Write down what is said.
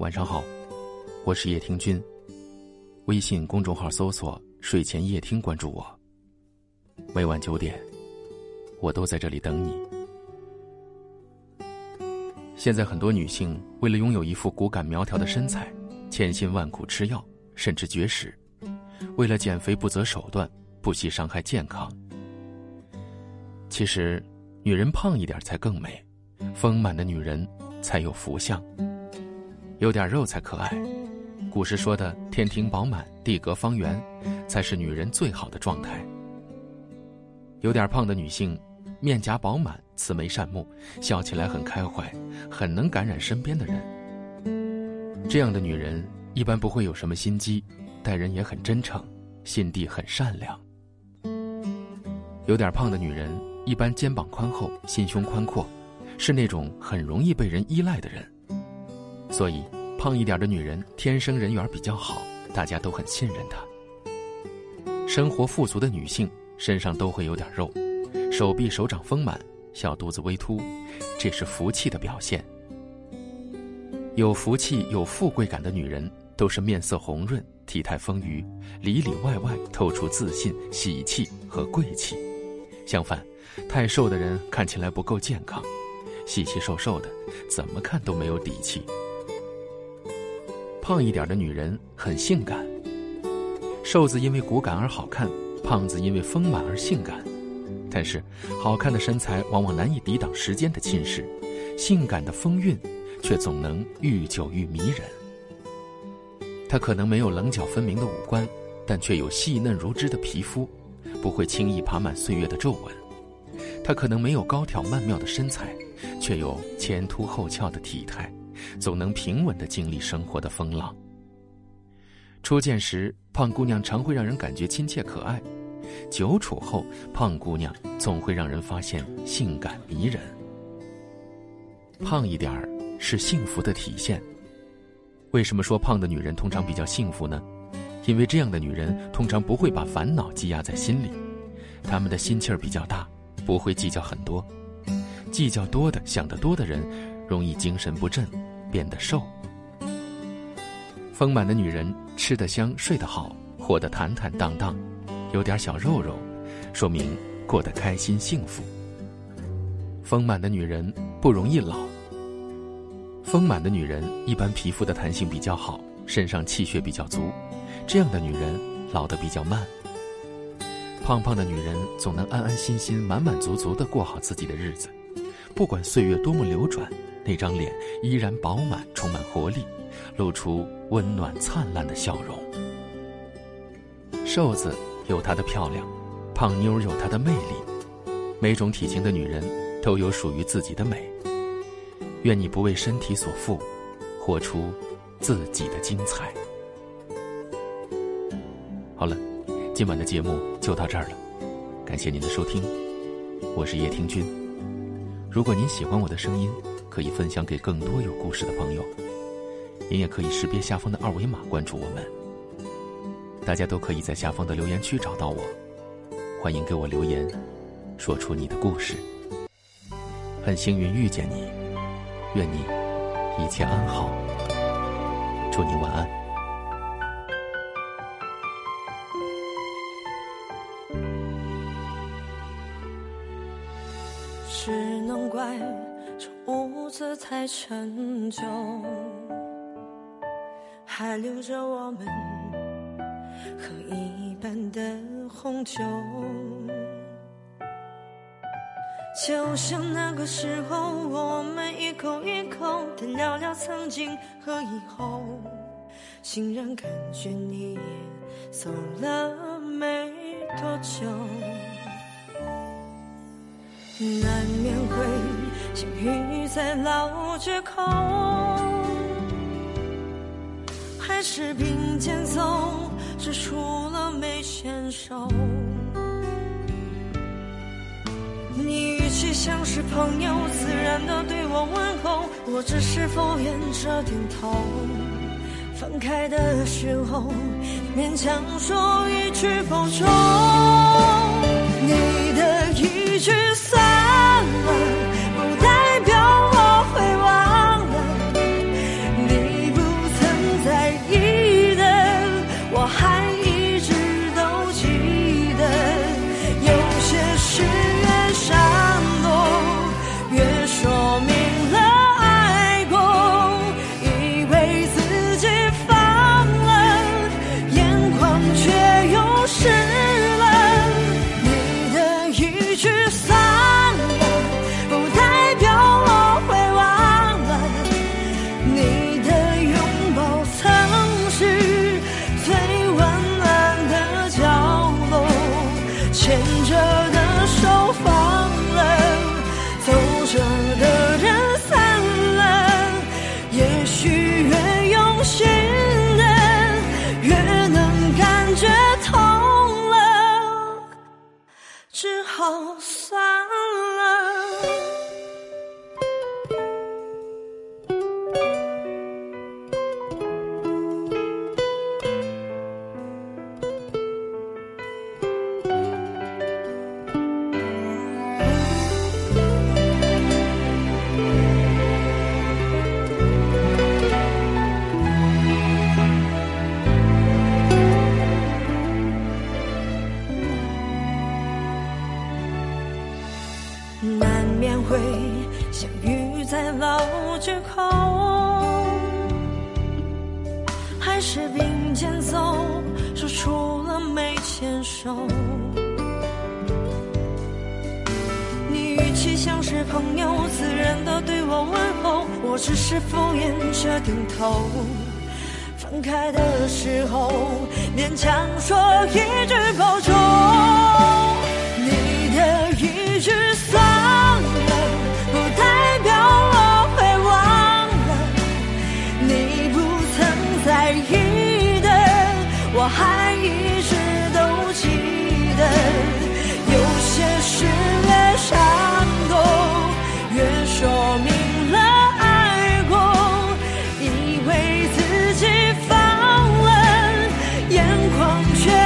晚上好，我是叶听君。微信公众号搜索“睡前夜听”，关注我。每晚九点，我都在这里等你。现在很多女性为了拥有一副骨感苗条的身材，千辛万苦吃药，甚至绝食；为了减肥不择手段，不惜伤害健康。其实，女人胖一点才更美，丰满的女人才有福相。有点肉才可爱。古时说的“天庭饱满，地阁方圆”，才是女人最好的状态。有点胖的女性，面颊饱满，慈眉善目，笑起来很开怀，很能感染身边的人。这样的女人一般不会有什么心机，待人也很真诚，心地很善良。有点胖的女人一般肩膀宽厚，心胸宽阔，是那种很容易被人依赖的人。所以，胖一点的女人天生人缘比较好，大家都很信任她。生活富足的女性身上都会有点肉，手臂手掌丰满，小肚子微凸，这是福气的表现。有福气、有富贵感的女人都是面色红润、体态丰腴，里里外外透出自信、喜气和贵气。相反，太瘦的人看起来不够健康，细细瘦瘦的，怎么看都没有底气。胖一点的女人很性感，瘦子因为骨感而好看，胖子因为丰满而性感。但是，好看的身材往往难以抵挡时间的侵蚀，性感的风韵却总能愈久愈迷人。她可能没有棱角分明的五官，但却有细嫩如脂的皮肤，不会轻易爬满岁月的皱纹。她可能没有高挑曼妙的身材，却有前凸后翘的体态。总能平稳地经历生活的风浪。初见时，胖姑娘常会让人感觉亲切可爱；久处后，胖姑娘总会让人发现性感迷人。胖一点儿是幸福的体现。为什么说胖的女人通常比较幸福呢？因为这样的女人通常不会把烦恼积压在心里，她们的心气儿比较大，不会计较很多。计较多的、想得多的人，容易精神不振。变得瘦，丰满的女人吃得香，睡得好，活得坦坦荡荡，有点小肉肉，说明过得开心幸福。丰满的女人不容易老。丰满的女人一般皮肤的弹性比较好，身上气血比较足，这样的女人老得比较慢。胖胖的女人总能安安心心、满满足足的过好自己的日子，不管岁月多么流转。那张脸依然饱满，充满活力，露出温暖灿烂的笑容。瘦子有她的漂亮，胖妞有她的魅力。每种体型的女人都有属于自己的美。愿你不为身体所缚，活出自己的精彩。好了，今晚的节目就到这儿了，感谢您的收听，我是叶听君。如果您喜欢我的声音，可以分享给更多有故事的朋友。您也可以识别下方的二维码关注我们。大家都可以在下方的留言区找到我，欢迎给我留言，说出你的故事。很幸运遇见你，愿你一切安好。祝你晚安。只能怪这。屋子太陈旧，还留着我们喝一半的红酒。就像那个时候，我们一口一口的聊聊曾经和以后，竟然感觉你也走了没多久，难免会。相遇在老街口，还是并肩走，只除了没牵手。你语气像是朋友，自然的对我问候，我只是敷衍着点头。分开的时候，勉强说一句保重。你的一句你的拥抱曾是最温暖的角落牵着的手放了走着的人散了也许越用心的越能感觉痛了。只好是并肩走，说出了没牵手。你语气像是朋友，自然的对我问候，我只是敷衍着点头。分开的时候，勉强说一句保重。don't you?